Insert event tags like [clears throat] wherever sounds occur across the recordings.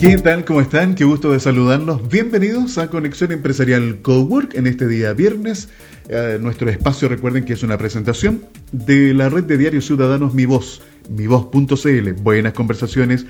¿Qué tal? ¿Cómo están? Qué gusto de saludarlos. Bienvenidos a Conexión Empresarial Cowork en este día viernes. Eh, nuestro espacio, recuerden que es una presentación de la red de diarios ciudadanos Mi Voz, mivoz.cl. Buenas conversaciones,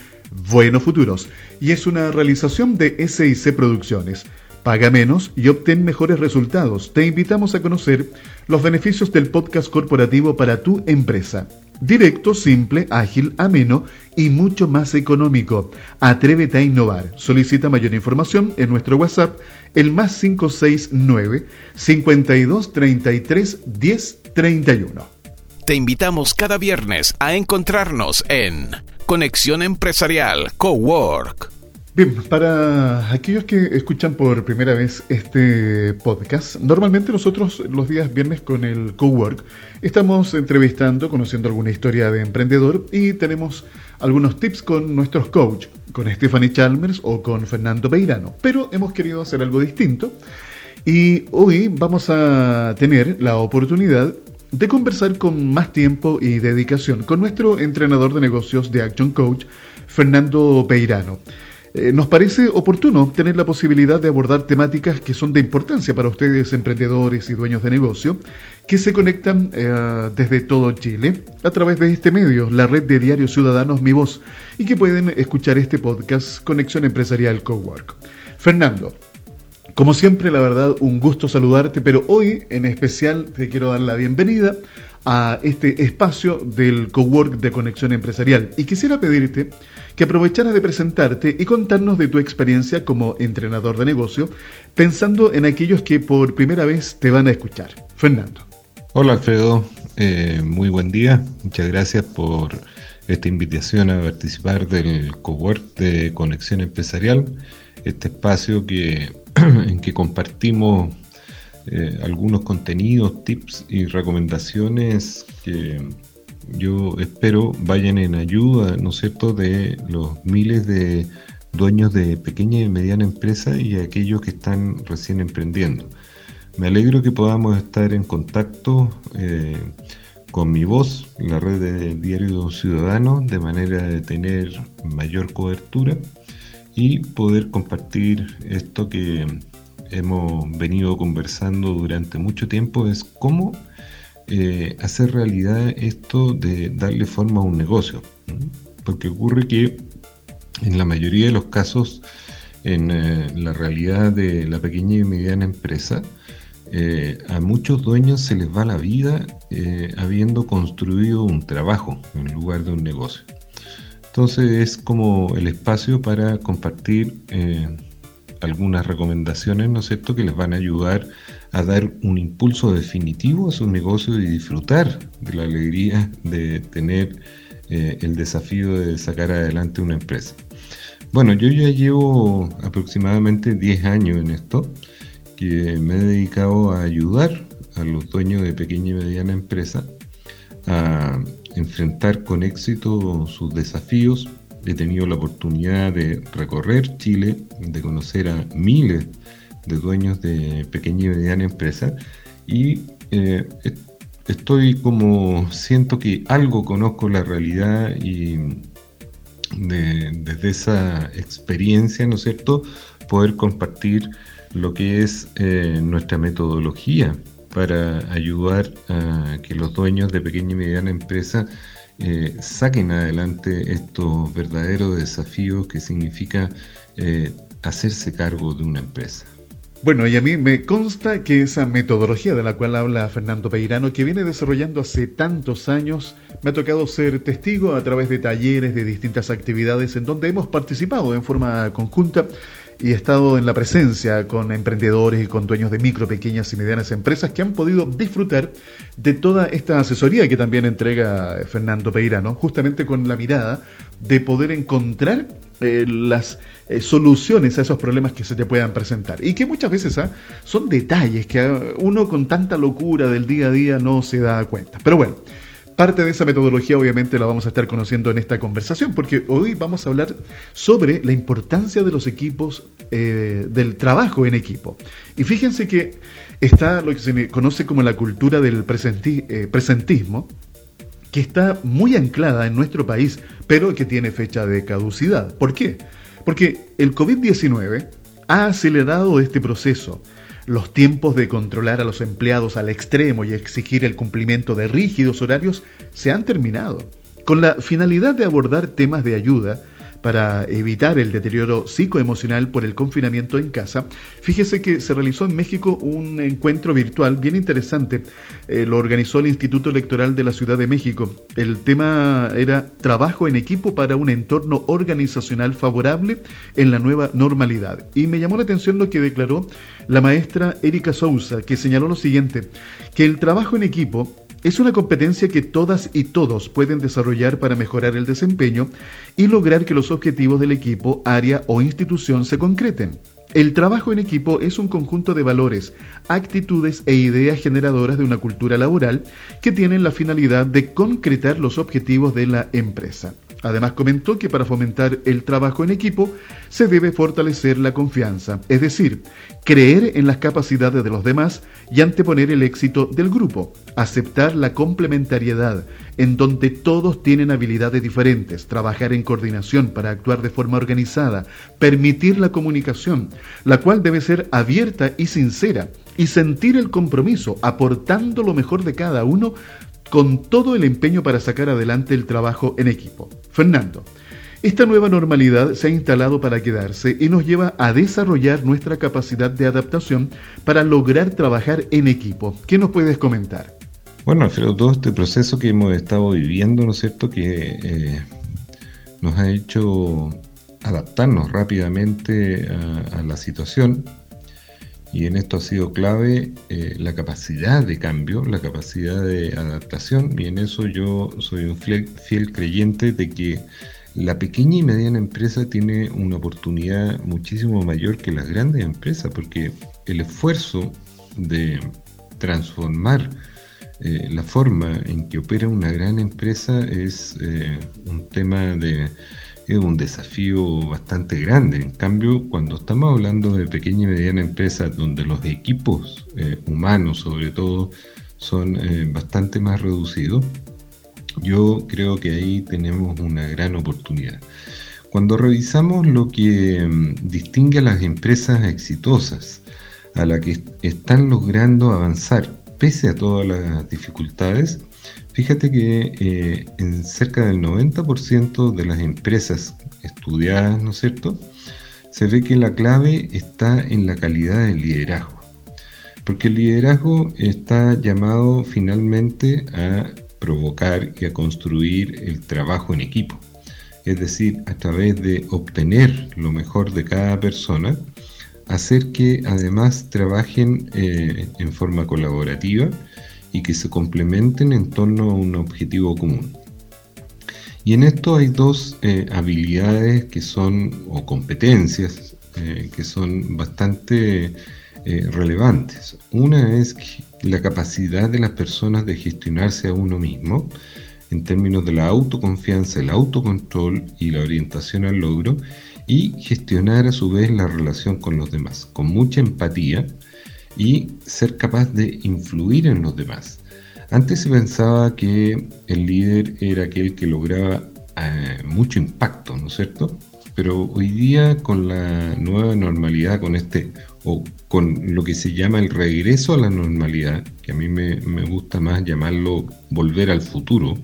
buenos futuros. Y es una realización de SIC Producciones. Paga menos y obtén mejores resultados. Te invitamos a conocer los beneficios del podcast corporativo para tu empresa. Directo, simple, ágil, ameno y mucho más económico. Atrévete a innovar. Solicita mayor información en nuestro WhatsApp, el más 569 5233 1031. Te invitamos cada viernes a encontrarnos en Conexión Empresarial Cowork. Bien, para aquellos que escuchan por primera vez este podcast, normalmente nosotros los días viernes con el Cowork estamos entrevistando, conociendo alguna historia de emprendedor y tenemos algunos tips con nuestros coach, con Stephanie Chalmers o con Fernando Peirano. Pero hemos querido hacer algo distinto y hoy vamos a tener la oportunidad de conversar con más tiempo y dedicación con nuestro entrenador de negocios de Action Coach, Fernando Peirano. Eh, nos parece oportuno tener la posibilidad de abordar temáticas que son de importancia para ustedes, emprendedores y dueños de negocio, que se conectan eh, desde todo Chile a través de este medio, la red de diarios ciudadanos Mi Voz, y que pueden escuchar este podcast Conexión Empresarial Cowork. Fernando, como siempre, la verdad, un gusto saludarte, pero hoy en especial te quiero dar la bienvenida a este espacio del Cowork de Conexión Empresarial y quisiera pedirte que aprovecharas de presentarte y contarnos de tu experiencia como entrenador de negocio, pensando en aquellos que por primera vez te van a escuchar. Fernando. Hola Alfredo, eh, muy buen día, muchas gracias por esta invitación a participar del Cowork de Conexión Empresarial, este espacio que, [clears throat] en que compartimos eh, algunos contenidos, tips y recomendaciones que yo espero vayan en ayuda, ¿no es de los miles de dueños de pequeña y mediana empresa y aquellos que están recién emprendiendo. Me alegro que podamos estar en contacto eh, con mi voz, la red de Diario Ciudadano, de manera de tener mayor cobertura y poder compartir esto que hemos venido conversando durante mucho tiempo, es cómo eh, hacer realidad esto de darle forma a un negocio. Porque ocurre que en la mayoría de los casos, en eh, la realidad de la pequeña y mediana empresa, eh, a muchos dueños se les va la vida habiendo construido un trabajo en lugar de un negocio. Entonces es como el espacio para compartir algunas recomendaciones, ¿no es cierto?, que les van a ayudar a dar un impulso definitivo a su negocio y disfrutar de la alegría de tener eh, el desafío de sacar adelante una empresa. Bueno, yo ya llevo aproximadamente 10 años en esto, que me he dedicado a ayudar a los dueños de pequeña y mediana empresa a enfrentar con éxito sus desafíos. He tenido la oportunidad de recorrer Chile, de conocer a miles de dueños de pequeña y mediana empresa y eh, estoy como siento que algo conozco la realidad y desde esa experiencia, ¿no es cierto?, poder compartir lo que es eh, nuestra metodología para ayudar a que los dueños de pequeña y mediana empresa eh, saquen adelante estos verdaderos desafíos que significa hacerse cargo de una empresa. Bueno, y a mí me consta que esa metodología de la cual habla Fernando Peirano, que viene desarrollando hace tantos años, me ha tocado ser testigo a través de talleres, de distintas actividades en donde hemos participado en forma conjunta y he estado en la presencia con emprendedores y con dueños de micro, pequeñas y medianas empresas que han podido disfrutar de toda esta asesoría que también entrega Fernando Peirano, justamente con la mirada de poder encontrar eh, las eh, soluciones a esos problemas que se te puedan presentar. Y que muchas veces ¿ah? son detalles que ah, uno con tanta locura del día a día no se da cuenta. Pero bueno, parte de esa metodología obviamente la vamos a estar conociendo en esta conversación, porque hoy vamos a hablar sobre la importancia de los equipos, eh, del trabajo en equipo. Y fíjense que está lo que se conoce como la cultura del presentismo, que está muy anclada en nuestro país, pero que tiene fecha de caducidad. ¿Por qué? Porque el COVID-19 ha acelerado este proceso. Los tiempos de controlar a los empleados al extremo y exigir el cumplimiento de rígidos horarios se han terminado. Con la finalidad de abordar temas de ayuda, para evitar el deterioro psicoemocional por el confinamiento en casa, fíjese que se realizó en México un encuentro virtual bien interesante. Eh, lo organizó el Instituto Electoral de la Ciudad de México. El tema era trabajo en equipo para un entorno organizacional favorable en la nueva normalidad. Y me llamó la atención lo que declaró la maestra Erika Sousa, que señaló lo siguiente, que el trabajo en equipo es una competencia que todas y todos pueden desarrollar para mejorar el desempeño y lograr que los objetivos del equipo, área o institución se concreten. El trabajo en equipo es un conjunto de valores, actitudes e ideas generadoras de una cultura laboral que tienen la finalidad de concretar los objetivos de la empresa. Además comentó que para fomentar el trabajo en equipo se debe fortalecer la confianza, es decir, creer en las capacidades de los demás y anteponer el éxito del grupo, aceptar la complementariedad, en donde todos tienen habilidades diferentes, trabajar en coordinación para actuar de forma organizada, permitir la comunicación, la cual debe ser abierta y sincera, y sentir el compromiso, aportando lo mejor de cada uno con todo el empeño para sacar adelante el trabajo en equipo. Fernando, esta nueva normalidad se ha instalado para quedarse y nos lleva a desarrollar nuestra capacidad de adaptación para lograr trabajar en equipo. ¿Qué nos puedes comentar? Bueno, Alfredo, todo este proceso que hemos estado viviendo, ¿no es cierto?, que eh, nos ha hecho adaptarnos rápidamente a la situación y en esto ha sido clave eh, la capacidad de cambio, la capacidad de adaptación, y en eso yo soy un fiel, creyente de que la pequeña y mediana empresa tiene una oportunidad muchísimo mayor que las grandes empresas, porque el esfuerzo de transformar eh, la forma en que opera una gran empresa es eh, un tema de es un desafío bastante grande. En cambio, cuando estamos hablando de pequeña y mediana empresas, donde los equipos eh, humanos, sobre todo, son eh, bastante más reducidos, yo creo que ahí tenemos una gran oportunidad. Cuando revisamos lo que mm, distingue a las empresas exitosas, a las que están logrando avanzar pese a todas las dificultades, Fíjate que eh, en cerca del 90% de las empresas estudiadas, ¿no es cierto? Se ve que la clave está en la calidad del liderazgo. Porque el liderazgo está llamado finalmente a provocar y a construir el trabajo en equipo. Es decir, a través de obtener lo mejor de cada persona, hacer que además trabajen eh, en forma colaborativa y que se complementen en torno a un objetivo común. Y en esto hay dos eh, habilidades que son, o competencias, eh, que son bastante eh, relevantes. Una es la capacidad de las personas de gestionarse a uno mismo, en términos de la autoconfianza, el autocontrol y la orientación al logro, y gestionar a su vez la relación con los demás, con mucha empatía, y ser capaz de influir en los demás. Antes se pensaba que el líder era aquel que lograba eh, mucho impacto, ¿no es cierto? Pero hoy día con la nueva normalidad, con este, o con lo que se llama el regreso a la normalidad, que a mí me, gusta más llamarlo volver al futuro,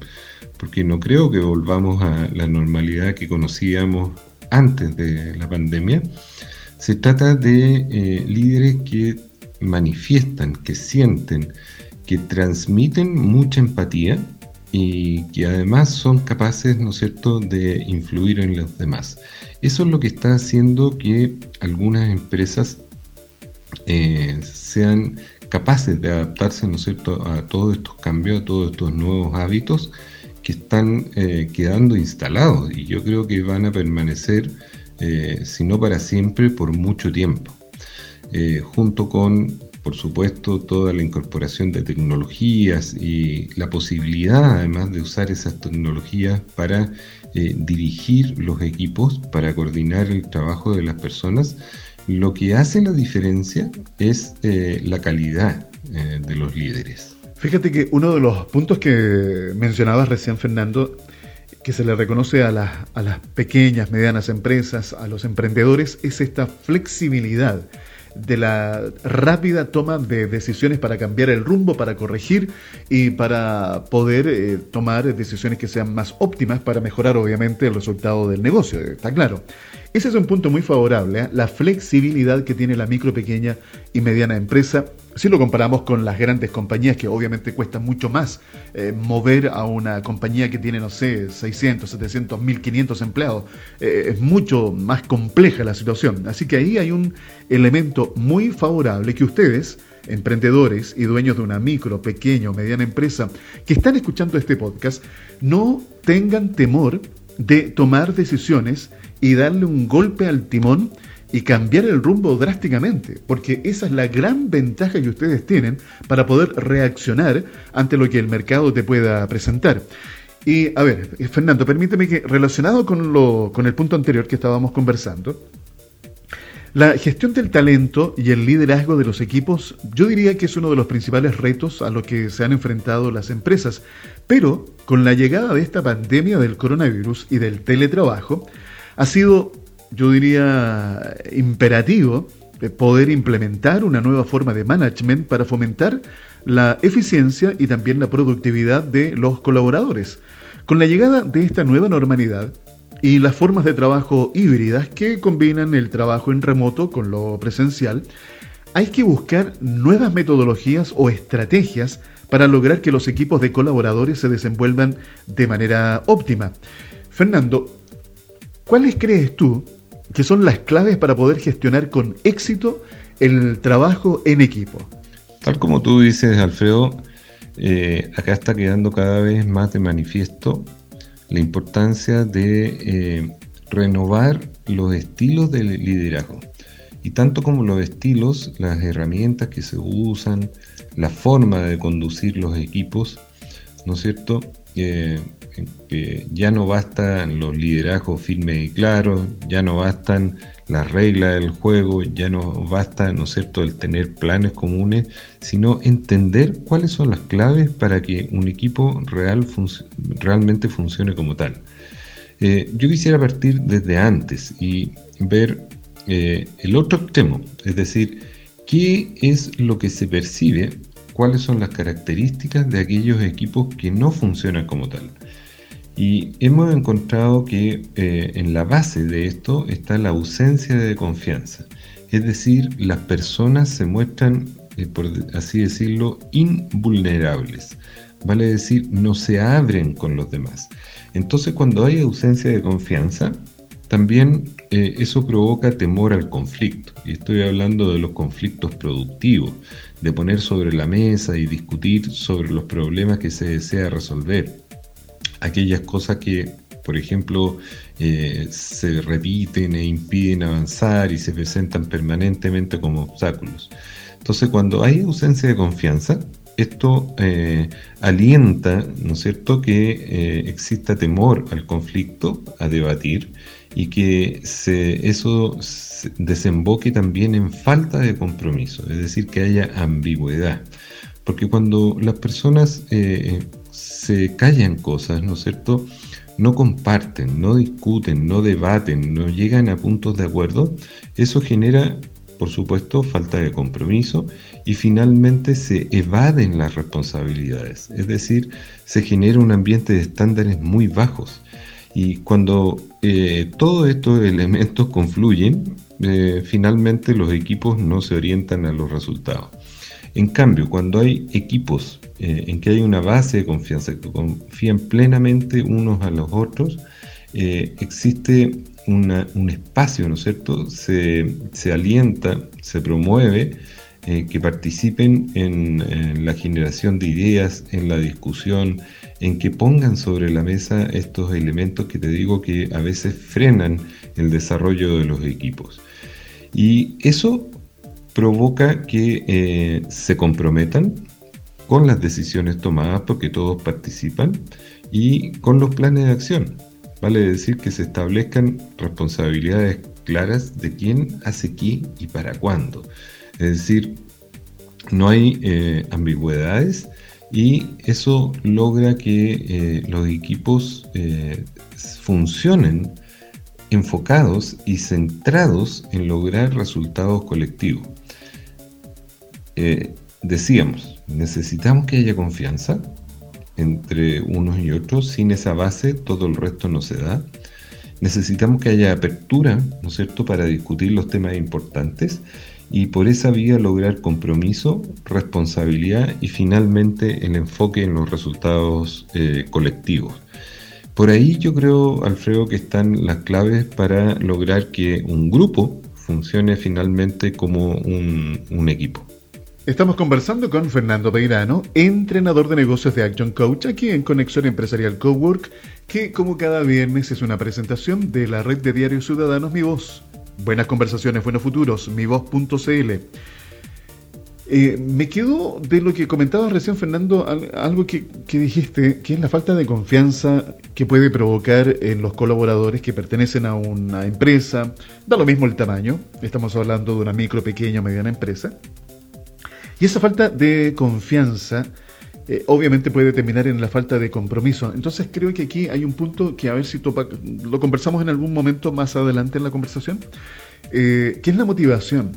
porque no creo que volvamos a la normalidad que conocíamos antes de la pandemia, se trata de eh, líderes que manifiestan, que sienten, que transmiten mucha empatía y que además son capaces, ¿no es cierto?, de influir en los demás. Eso es lo que está haciendo que algunas empresas eh, sean capaces de adaptarse, ¿no es cierto?, a todos estos cambios, a todos estos nuevos hábitos que están eh, quedando instalados y yo creo que van a permanecer, eh, si no para siempre, por mucho tiempo. Eh, junto con, por supuesto, toda la incorporación de tecnologías y la posibilidad además de usar esas tecnologías para eh, dirigir los equipos, para coordinar el trabajo de las personas, lo que hace la diferencia es eh, la calidad de los líderes. Fíjate que uno de los puntos que mencionabas recién, Fernando, que se le reconoce a las, a las pequeñas, medianas empresas, a los emprendedores, es esta flexibilidad de la rápida toma de decisiones para cambiar el rumbo, para corregir y para poder eh, tomar decisiones que sean más óptimas para mejorar obviamente el resultado del negocio, está claro. Ese es un punto muy favorable, ¿eh? la flexibilidad que tiene la micro, pequeña y mediana empresa. Si lo comparamos con las grandes compañías, que obviamente cuesta mucho más eh, mover a una compañía que tiene, no sé, 600, 700, 1500 empleados, eh, es mucho más compleja la situación. Así que ahí hay un elemento muy favorable que ustedes, emprendedores y dueños de una micro, pequeña o mediana empresa que están escuchando este podcast, no tengan temor de tomar decisiones y darle un golpe al timón y cambiar el rumbo drásticamente, porque esa es la gran ventaja que ustedes tienen para poder reaccionar ante lo que el mercado te pueda presentar. Y a ver, Fernando, permíteme que relacionado con, lo, con el punto anterior que estábamos conversando, la gestión del talento y el liderazgo de los equipos, yo diría que es uno de los principales retos a los que se han enfrentado las empresas. Pero con la llegada de esta pandemia del coronavirus y del teletrabajo, ha sido, yo diría, imperativo poder implementar una nueva forma de management para fomentar la eficiencia y también la productividad de los colaboradores. Con la llegada de esta nueva normalidad y las formas de trabajo híbridas que combinan el trabajo en remoto con lo presencial, hay que buscar nuevas metodologías o estrategias para lograr que los equipos de colaboradores se desenvuelvan de manera óptima. Fernando, ¿cuáles crees tú que son las claves para poder gestionar con éxito el trabajo en equipo? Tal como tú dices, Alfredo, eh, acá está quedando cada vez más de manifiesto la importancia de eh, renovar los estilos de liderazgo. Y tanto como los estilos, las herramientas que se usan, la forma de conducir los equipos, ¿no es cierto? Ya no bastan los liderazgos firmes y claros, ya no bastan las reglas del juego, ya no basta, ¿no es cierto?, el tener planes comunes, sino entender cuáles son las claves para que un equipo real realmente funcione como tal. Eh, yo quisiera partir desde antes y ver eh, el otro extremo, es decir, qué es lo que se percibe, cuáles son las características de aquellos equipos que no funcionan como tal. Y hemos encontrado que eh, en la base de esto está la ausencia de confianza. Es decir, las personas se muestran, eh, por así decirlo, invulnerables. Vale decir, no se abren con los demás. Entonces, cuando hay ausencia de confianza, también eh, eso provoca temor al conflicto. Y estoy hablando de los conflictos productivos, de poner sobre la mesa y discutir sobre los problemas que se desea resolver. Aquellas cosas que, por ejemplo, eh, se repiten e impiden avanzar y se presentan permanentemente como obstáculos. Entonces, cuando hay ausencia de confianza, esto eh, alienta, ¿no es cierto?, que exista temor al conflicto, a debatir, y que se, eso desemboque también en falta de compromiso, es decir, que haya ambigüedad. Porque cuando las personas eh, se callan cosas, ¿no es cierto? No comparten, no discuten, no debaten, no llegan a puntos de acuerdo, eso genera, por supuesto, falta de compromiso y finalmente se evaden las responsabilidades. Es decir, se genera un ambiente de estándares muy bajos y cuando eh, todos estos elementos confluyen, eh, finalmente los equipos no se orientan a los resultados. En cambio, cuando hay equipos eh, en que hay una base de confianza, que confían plenamente unos a los otros, existe un espacio, ¿no es cierto? Se, alienta, se promueve que participen en, la generación de ideas, en la discusión, en que pongan sobre la mesa estos elementos que te digo que a veces frenan el desarrollo de los equipos. Y eso provoca que eh, se comprometan con las decisiones tomadas porque todos participan y con los planes de acción. Vale decir que se establezcan responsabilidades claras de quién hace qué y para cuándo. Es decir, no hay eh, ambigüedades y eso logra que eh, los equipos funcionen enfocados y centrados en lograr resultados colectivos. Eh, decíamos, necesitamos que haya confianza entre unos y otros, sin esa base todo el resto no se da. Necesitamos que haya apertura, ¿no es cierto?, para discutir los temas importantes y por esa vía lograr compromiso, responsabilidad y finalmente el enfoque en los resultados eh, colectivos. Por ahí yo creo, Alfredo, que están las claves para lograr que un grupo funcione finalmente como un, equipo. Estamos conversando con Fernando Peirano, entrenador de negocios de Action Coach, aquí en Conexión Empresarial Cowork, que como cada viernes es una presentación de la red de diarios ciudadanos Mi Voz. Buenas conversaciones, buenos futuros, mivoz.cl. Eh, me quedo de lo que comentabas recién, Fernando, algo que, dijiste, que es la falta de confianza que puede provocar en los colaboradores que pertenecen a una empresa, da lo mismo el tamaño, estamos hablando de una micro, pequeña o mediana empresa, y esa falta de confianza eh, obviamente puede terminar en la falta de compromiso. Entonces creo que aquí hay un punto que a ver si topa, lo conversamos en algún momento más adelante en la conversación, eh, que es la motivación.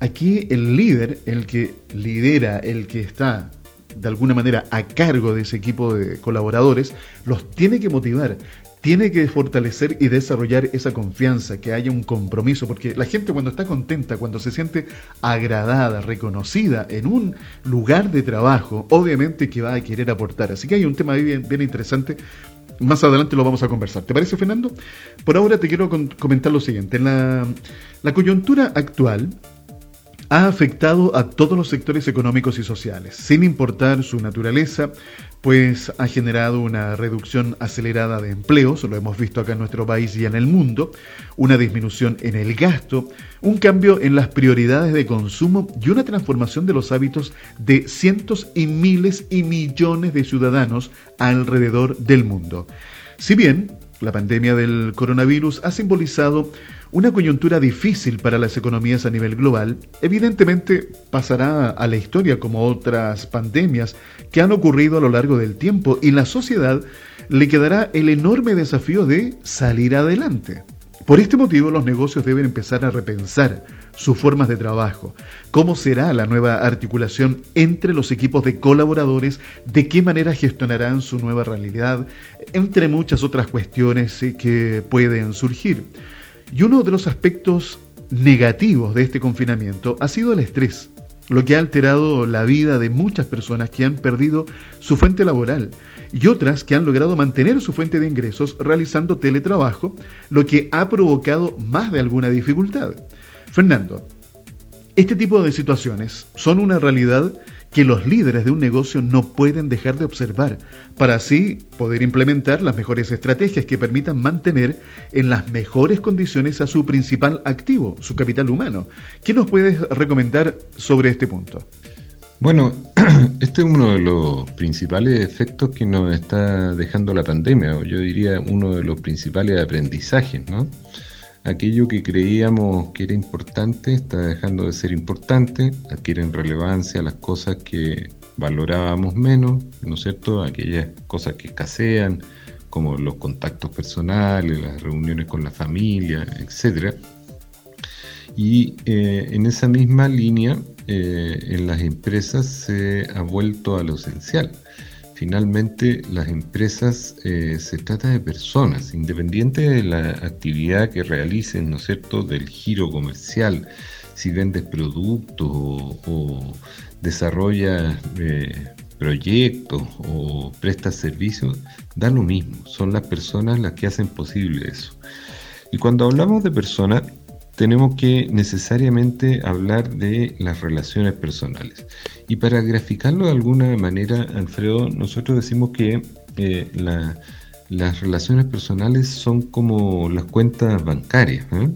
Aquí el líder, el que lidera, el que está de alguna manera a cargo de ese equipo de colaboradores, los tiene que motivar tiene que fortalecer y desarrollar esa confianza, que haya un compromiso, porque la gente cuando está contenta, cuando se siente agradada, reconocida en un lugar de trabajo, obviamente que va a querer aportar. Así que hay un tema bien, interesante. Más adelante lo vamos a conversar. ¿Te parece, Fernando? Por ahora te quiero comentar lo siguiente. la, la coyuntura actual ha afectado a todos los sectores económicos y sociales, sin importar su naturaleza, pues ha generado una reducción acelerada de empleos, lo hemos visto acá en nuestro país y en el mundo, una disminución en el gasto, un cambio en las prioridades de consumo y una transformación de los hábitos de cientos y miles y millones de ciudadanos alrededor del mundo. Si bien la pandemia del coronavirus ha simbolizado una coyuntura difícil para las economías a nivel global, evidentemente pasará a la historia como otras pandemias que han ocurrido a lo largo del tiempo y la sociedad le quedará el enorme desafío de salir adelante. Por este motivo los negocios deben empezar a repensar sus formas de trabajo, cómo será la nueva articulación entre los equipos de colaboradores, de qué manera gestionarán su nueva realidad, entre muchas otras cuestiones eh, que pueden surgir. Y uno de los aspectos negativos de este confinamiento ha sido el estrés, lo que ha alterado la vida de muchas personas que han perdido su fuente laboral y otras que han logrado mantener su fuente de ingresos realizando teletrabajo, lo que ha provocado más de alguna dificultad. Fernando, este tipo de situaciones son una realidad que los líderes de un negocio no pueden dejar de observar, para así poder implementar las mejores estrategias que permitan mantener en las mejores condiciones a su principal activo, su capital humano. ¿Qué nos puedes recomendar sobre este punto? Bueno, [clears throat] este es uno de los principales efectos que nos está dejando la pandemia, o yo diría uno de los principales aprendizajes, ¿no? Aquello que creíamos que era importante está dejando de ser importante, adquieren relevancia las cosas que valorábamos menos, ¿no es cierto? Aquellas cosas que escasean, como los contactos personales, las reuniones con la familia, etc. Y eh, en esa misma línea, eh, en las empresas se ha vuelto a lo esencial finalmente las empresas eh, se trata de personas, independiente de la actividad que realicen, ¿no es cierto?, del giro comercial, si vendes productos o, desarrollas eh, proyectos o prestas servicios, da lo mismo, son las personas las que hacen posible eso. Y cuando hablamos de personas, tenemos que necesariamente hablar de las relaciones personales. Y para graficarlo de alguna manera, Alfredo, nosotros decimos que eh, las relaciones personales son como las cuentas bancarias. ¿eh?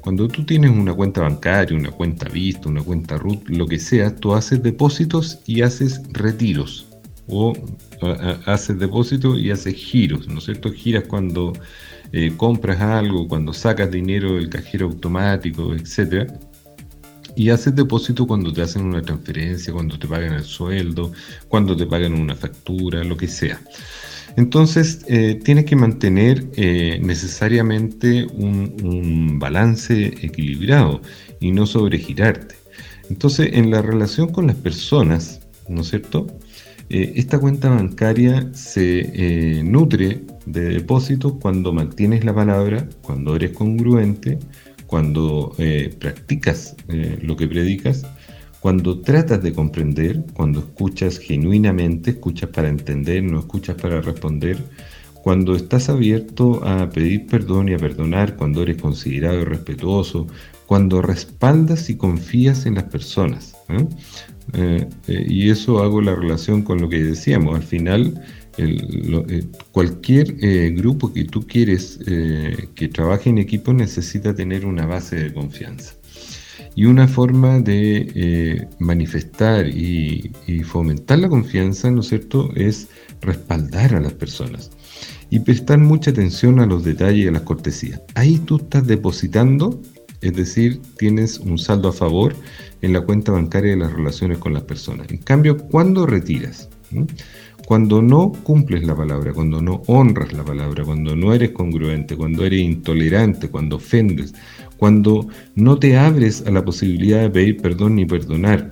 Cuando tú tienes una cuenta bancaria, una cuenta Vista, una cuenta RUT, lo que sea, tú haces depósitos y haces retiros. O haces depósitos y haces giros, ¿no es cierto? Giras cuando eh, compras algo, cuando sacas dinero del cajero automático, etc. y haces depósito cuando te hacen una transferencia, cuando te pagan el sueldo, cuando te pagan una factura, lo que sea. Entonces, eh, tienes que mantener eh, necesariamente un, balance equilibrado y no sobregirarte. Entonces, en la relación con las personas, ¿no es cierto? Eh, esta cuenta bancaria se nutre de depósitos cuando mantienes la palabra, cuando eres congruente, cuando practicas lo que predicas cuando tratas de comprender, cuando escuchas genuinamente, escuchas para entender, no escuchas para responder, cuando estás abierto a pedir perdón y a perdonar, cuando eres considerado y respetuoso, cuando respaldas y confías en las personas. ¿eh? Eh, eh, y eso hago la relación con lo que decíamos. Al final, cualquier grupo que tú quieres que trabaje en equipo necesita tener una base de confianza. Y una forma de eh, manifestar y, fomentar la confianza, ¿no es cierto?, es respaldar a las personas y prestar mucha atención a los detalles y a las cortesías. Ahí tú estás depositando, es decir, tienes un saldo a favor en la cuenta bancaria de las relaciones con las personas. En cambio, cuando retiras, cuando no cumples la palabra, cuando no honras la palabra, cuando no eres congruente, cuando eres intolerante, cuando ofendes, cuando no te abres a la posibilidad de pedir perdón ni perdonar,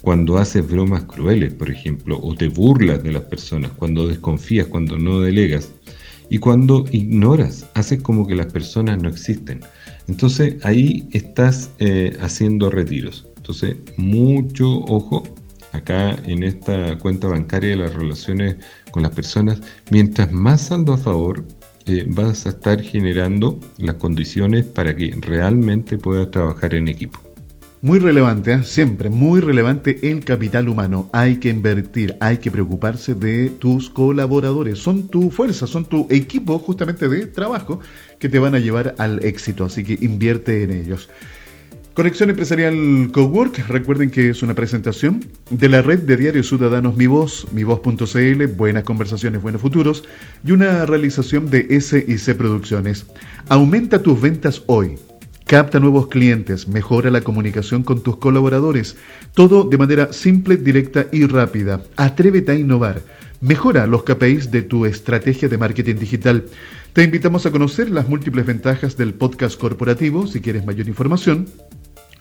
cuando haces bromas crueles, por ejemplo, o te burlas de las personas, cuando desconfías, cuando no delegas, y cuando ignoras, haces como que las personas no existen. Entonces ahí estás eh, haciendo retiros. Entonces, mucho ojo acá en esta cuenta bancaria de las relaciones con las personas. Mientras más saldo a favor, eh, vas a estar generando las condiciones para que realmente puedas trabajar en equipo. Muy relevante, ¿eh? siempre muy relevante el capital humano. Hay que invertir, hay que preocuparse de tus colaboradores. Son tu fuerza, son tu equipo justamente de trabajo que te van a llevar al éxito. Así que invierte en ellos. Conexión Empresarial Cowork, recuerden que es una presentación de la red de diarios ciudadanos Mi Voz, mivoz.cl, Buenas Conversaciones, Buenos Futuros, y una realización de SIC Producciones. Aumenta tus ventas hoy. Capta nuevos clientes, mejora la comunicación con tus colaboradores, todo de manera simple, directa y rápida. Atrévete a innovar. Mejora los KPIs de tu estrategia de marketing digital. Te invitamos a conocer las múltiples ventajas del podcast corporativo. Si quieres mayor información,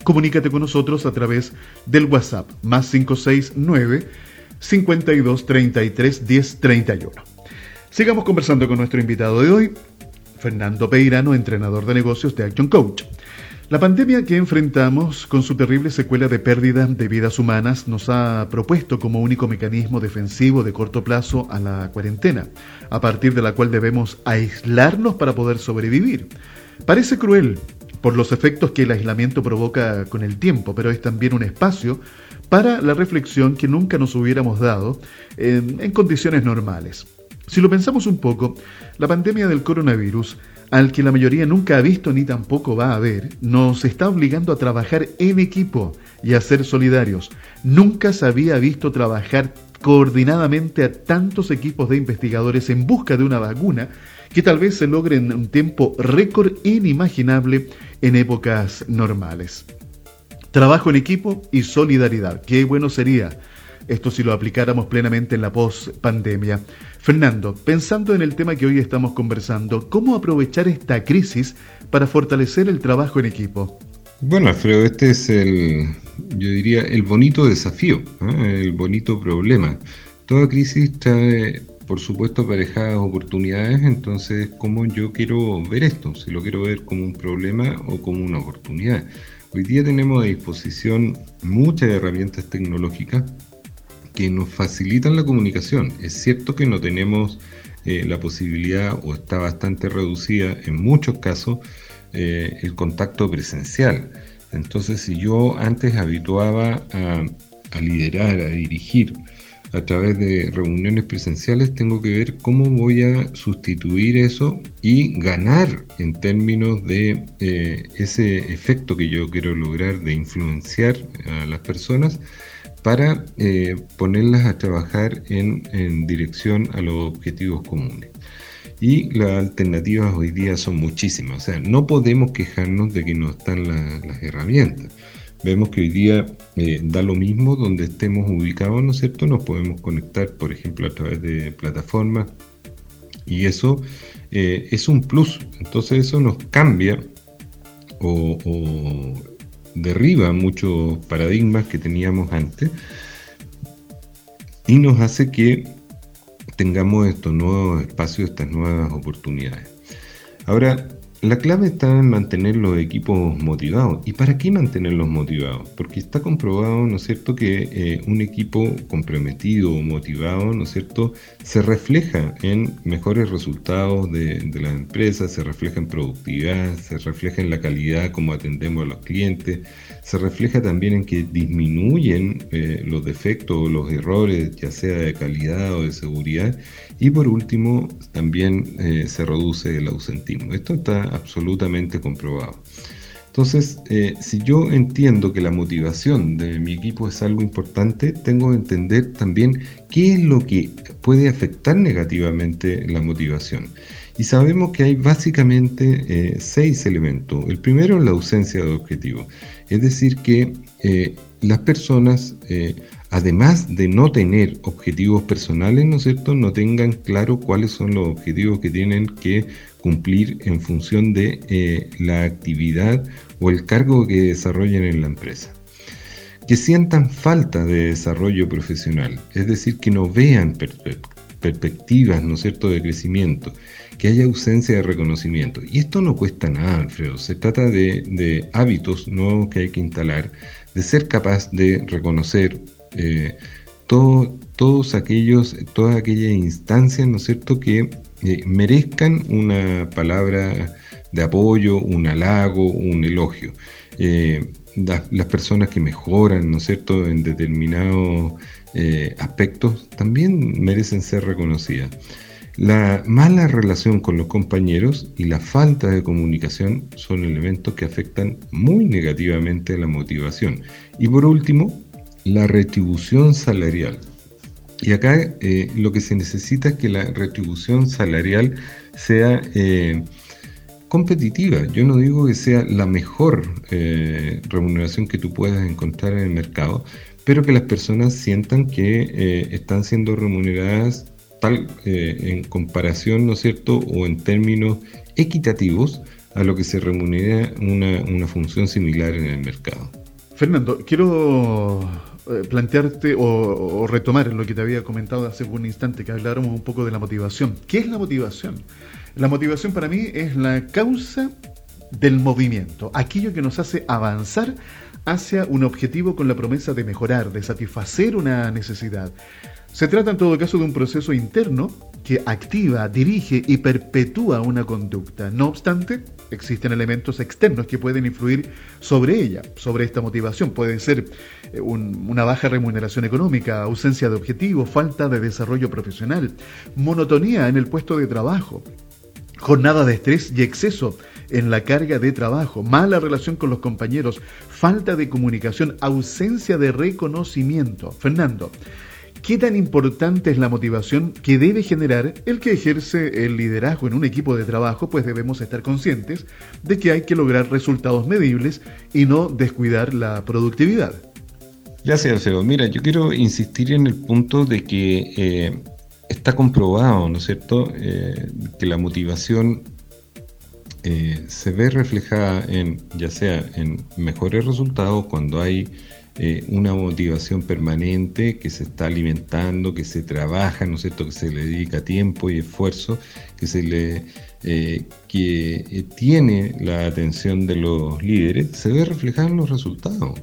comunícate con nosotros a través del WhatsApp más 569 52 33 10 31. Sigamos conversando con nuestro invitado de hoy, Fernando Peirano, entrenador de negocios de Action Coach. La pandemia que enfrentamos, con su terrible secuela de pérdida de vidas humanas, nos ha propuesto como único mecanismo defensivo de corto plazo a la cuarentena, a partir de la cual debemos aislarnos para poder sobrevivir. Parece cruel, por los efectos que el aislamiento provoca con el tiempo, pero es también un espacio para la reflexión que nunca nos hubiéramos dado en, condiciones normales. Si lo pensamos un poco, la pandemia del coronavirus, al que la mayoría nunca ha visto ni tampoco va a ver, nos está obligando a trabajar en equipo y a ser solidarios. Nunca se había visto trabajar coordinadamente a tantos equipos de investigadores en busca de una vacuna que tal vez se logre en un tiempo récord inimaginable en épocas normales. Trabajo en equipo y solidaridad. Qué bueno sería esto si lo aplicáramos plenamente en la post-pandemia. Fernando, pensando en el tema que hoy estamos conversando, ¿cómo aprovechar esta crisis para fortalecer el trabajo en equipo? Bueno, Alfredo, este es el, yo diría, el bonito desafío, el bonito problema. Toda crisis trae por supuesto aparejadas oportunidades, entonces cómo yo quiero ver esto, si lo quiero ver como un problema o como una oportunidad. Hoy día tenemos a disposición muchas herramientas tecnológicas que nos facilitan la comunicación. Es cierto que no tenemos eh, la posibilidad o está bastante reducida en muchos casos eh, el contacto presencial. Entonces si yo antes habituaba a liderar, a dirigir, a través de reuniones presenciales, tengo que ver cómo voy a sustituir eso y ganar en términos de eh, ese efecto que yo quiero lograr de influenciar a las personas para eh, ponerlas a trabajar en, dirección a los objetivos comunes. Y las alternativas hoy día son muchísimas. O sea, no podemos quejarnos de que no están las herramientas. Vemos que hoy día eh, da lo mismo donde estemos ubicados, ¿no es cierto? Nos podemos conectar, por ejemplo, a través de plataformas y eso eh, es un plus. Entonces eso nos cambia o, derriba muchos paradigmas que teníamos antes y nos hace que tengamos estos nuevos espacios, estas nuevas oportunidades. Ahora, la clave está en mantener los equipos motivados. ¿Y para qué mantenerlos motivados? Porque está comprobado, ¿no es cierto?, que eh, un equipo comprometido o motivado, ¿no es cierto?, se refleja en mejores resultados de, de la empresa, se refleja en productividad, se refleja en la calidad como atendemos a los clientes, se refleja también en que disminuyen eh, los defectos o los errores, ya sea de calidad o de seguridad, y por último también eh, se reduce el ausentismo. Esto está absolutamente comprobado. Entonces, eh, si yo entiendo que la motivación de mi equipo es algo importante, tengo que entender también qué es lo que puede afectar negativamente la motivación. Y sabemos que hay básicamente seis elementos. El primero es la ausencia de objetivos. Es decir, que eh, las personas, eh, además de no tener objetivos personales, ¿no es cierto?, no tengan claro cuáles son los objetivos que tienen que cumplir en función de eh, la actividad o el cargo que desarrollen en la empresa. Que sientan falta de desarrollo profesional, es decir, que no vean perspectivas, ¿no es cierto?, de crecimiento que haya ausencia de reconocimiento. Y esto no cuesta nada, Alfredo. Se trata de, hábitos nuevos que hay que instalar, de ser capaz de reconocer eh, todos aquellos, todas aquellas instancias, ¿no es cierto?, que eh, merezcan una palabra de apoyo, un halago, un elogio. Eh, las personas que mejoran, ¿no es cierto?, en determinados aspectos también merecen ser reconocidas. La mala relación con los compañeros y la falta de comunicación son elementos que afectan muy negativamente la motivación. Y por último, la retribución salarial. Y acá eh, lo que se necesita es que la retribución salarial sea eh, competitiva. Yo no digo que sea la mejor eh, remuneración que tú puedas encontrar en el mercado, pero que las personas sientan que están siendo remuneradas tal eh, en comparación, ¿no es cierto?, o en términos equitativos a lo que se remunera una, función similar en el mercado. Fernando, quiero eh, plantearte o, retomar lo que te había comentado hace un instante, que habláramos un poco de la motivación. ¿Qué es la motivación? La motivación para mí es la causa del movimiento, aquello que nos hace avanzar hacia un objetivo con la promesa de mejorar, de satisfacer una necesidad. Se trata en todo caso de un proceso interno que activa, dirige y perpetúa una conducta. No obstante, existen elementos externos que pueden influir sobre ella, sobre esta motivación. Puede ser eh, una baja remuneración económica, ausencia de objetivos, falta de desarrollo profesional, monotonía en el puesto de trabajo, jornada de estrés y exceso en la carga de trabajo, mala relación con los compañeros, falta de comunicación, ausencia de reconocimiento. Fernando, ¿Qué tan importante es la motivación que debe generar el que ejerce el liderazgo en un equipo de trabajo? Pues debemos estar conscientes de que hay que lograr resultados medibles y no descuidar la productividad. Gracias, Sebo. Mira, yo quiero insistir en el punto de que eh, está comprobado, ¿no es cierto?, eh, que la motivación eh, se ve reflejada en, ya sea en mejores resultados cuando hay eh, una motivación permanente que se está alimentando, que se trabaja, ¿no es cierto?, que se le dedica tiempo y esfuerzo, que se le eh, que eh, tiene la atención de los líderes, se ve reflejado en los resultados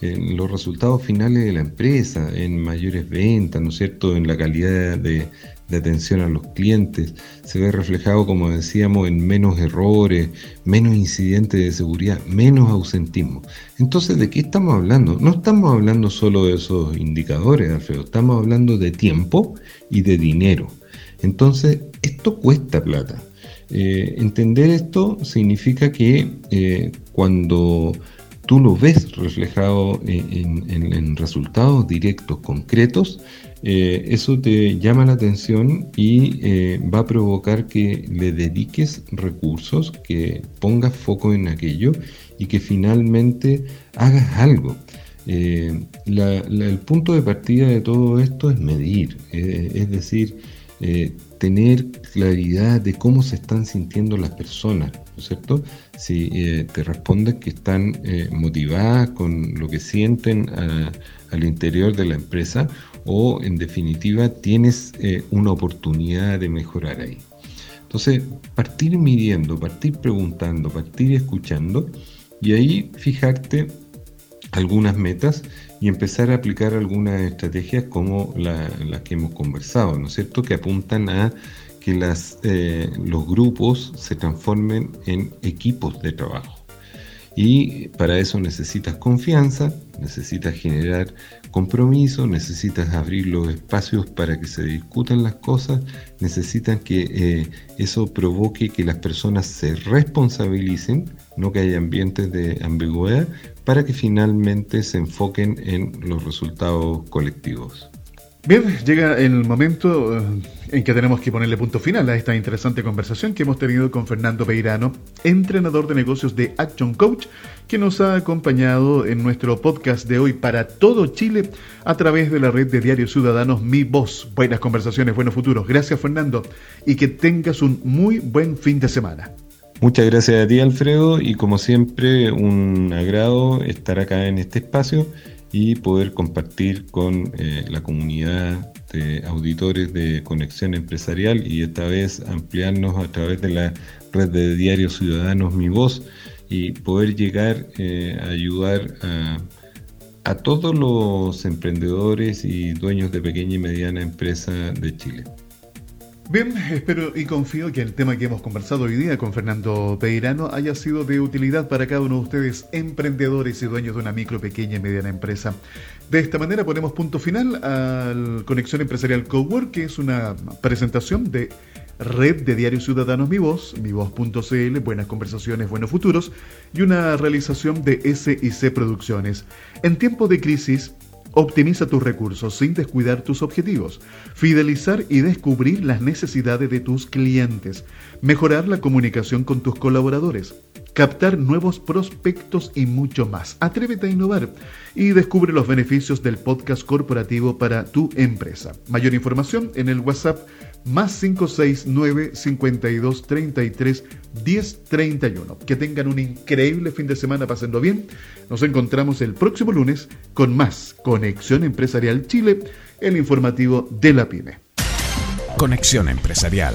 en los resultados finales de la empresa, en mayores ventas, ¿no es cierto?, en la calidad de, de atención a los clientes, se ve reflejado, como decíamos, en menos errores, menos incidentes de seguridad, menos ausentismo. Entonces, ¿de qué estamos hablando? No estamos hablando solo de esos indicadores, Alfredo, estamos hablando de tiempo y de dinero. Entonces, esto cuesta plata. Eh, entender esto significa que eh, cuando tú lo ves reflejado en, resultados directos, concretos, eh, eso te llama la atención y eh, va a provocar que le dediques recursos, que pongas foco en aquello y que finalmente hagas algo. Eh, el punto de partida de todo esto es medir, es decir, tener claridad de cómo se están sintiendo las personas, ¿no es cierto? Si te responden que están motivadas con lo que sienten al interior de la empresa o en definitiva tienes eh, una oportunidad de mejorar ahí. Entonces, partir midiendo, partir preguntando, partir escuchando y ahí fijarte algunas metas y empezar a aplicar algunas estrategias como las que hemos conversado, ¿no es cierto? Que apuntan a que eh, los grupos se transformen en equipos de trabajo. Y para eso necesitas confianza, necesitas generar compromiso, necesitas abrir los espacios para que se discutan las cosas, necesitan que eh, eso provoque que las personas se responsabilicen, no que haya ambientes de ambigüedad, para que finalmente se enfoquen en los resultados colectivos. Bien, llega el momento eh, en que tenemos que ponerle punto final a esta interesante conversación que hemos tenido con Fernando Peirano, entrenador de negocios de Action Coach, que nos ha acompañado en nuestro podcast de hoy para todo Chile a través de la red de Diarios Ciudadanos Mi Voz. Buenas conversaciones, buenos futuros. Gracias Fernando y que tengas un muy buen fin de semana. Muchas gracias a ti Alfredo y como siempre un agrado estar acá en este espacio y poder compartir con eh, la comunidad de auditores de Conexión Empresarial y esta vez ampliarnos a través de la red de diarios ciudadanos Mi Voz y poder llegar eh, a ayudar a, a todos los emprendedores y dueños de pequeña y mediana empresa de Chile. Bien, espero y confío que el tema que hemos conversado hoy día con Fernando Peirano haya sido de utilidad para cada uno de ustedes, emprendedores y dueños de una micro, pequeña y mediana empresa. De esta manera ponemos punto final al Conexión Empresarial Cowork, que es una presentación de Red de Diarios Ciudadanos Mi Voz, mivoz.cl, Buenas Conversaciones, Buenos Futuros, y una realización de SIC Producciones. En tiempo de crisis, Optimiza tus recursos sin descuidar tus objetivos. Fidelizar y descubrir las necesidades de tus clientes. Mejorar la comunicación con tus colaboradores. Captar nuevos prospectos y mucho más. Atrévete a innovar y descubre los beneficios del podcast corporativo para tu empresa. Mayor información en el WhatsApp más 569 52 33 10 31. Que tengan un increíble fin de semana pasando bien. Nos encontramos el próximo lunes con más Conexión Empresarial Chile, el informativo de la PyME. Conexión Empresarial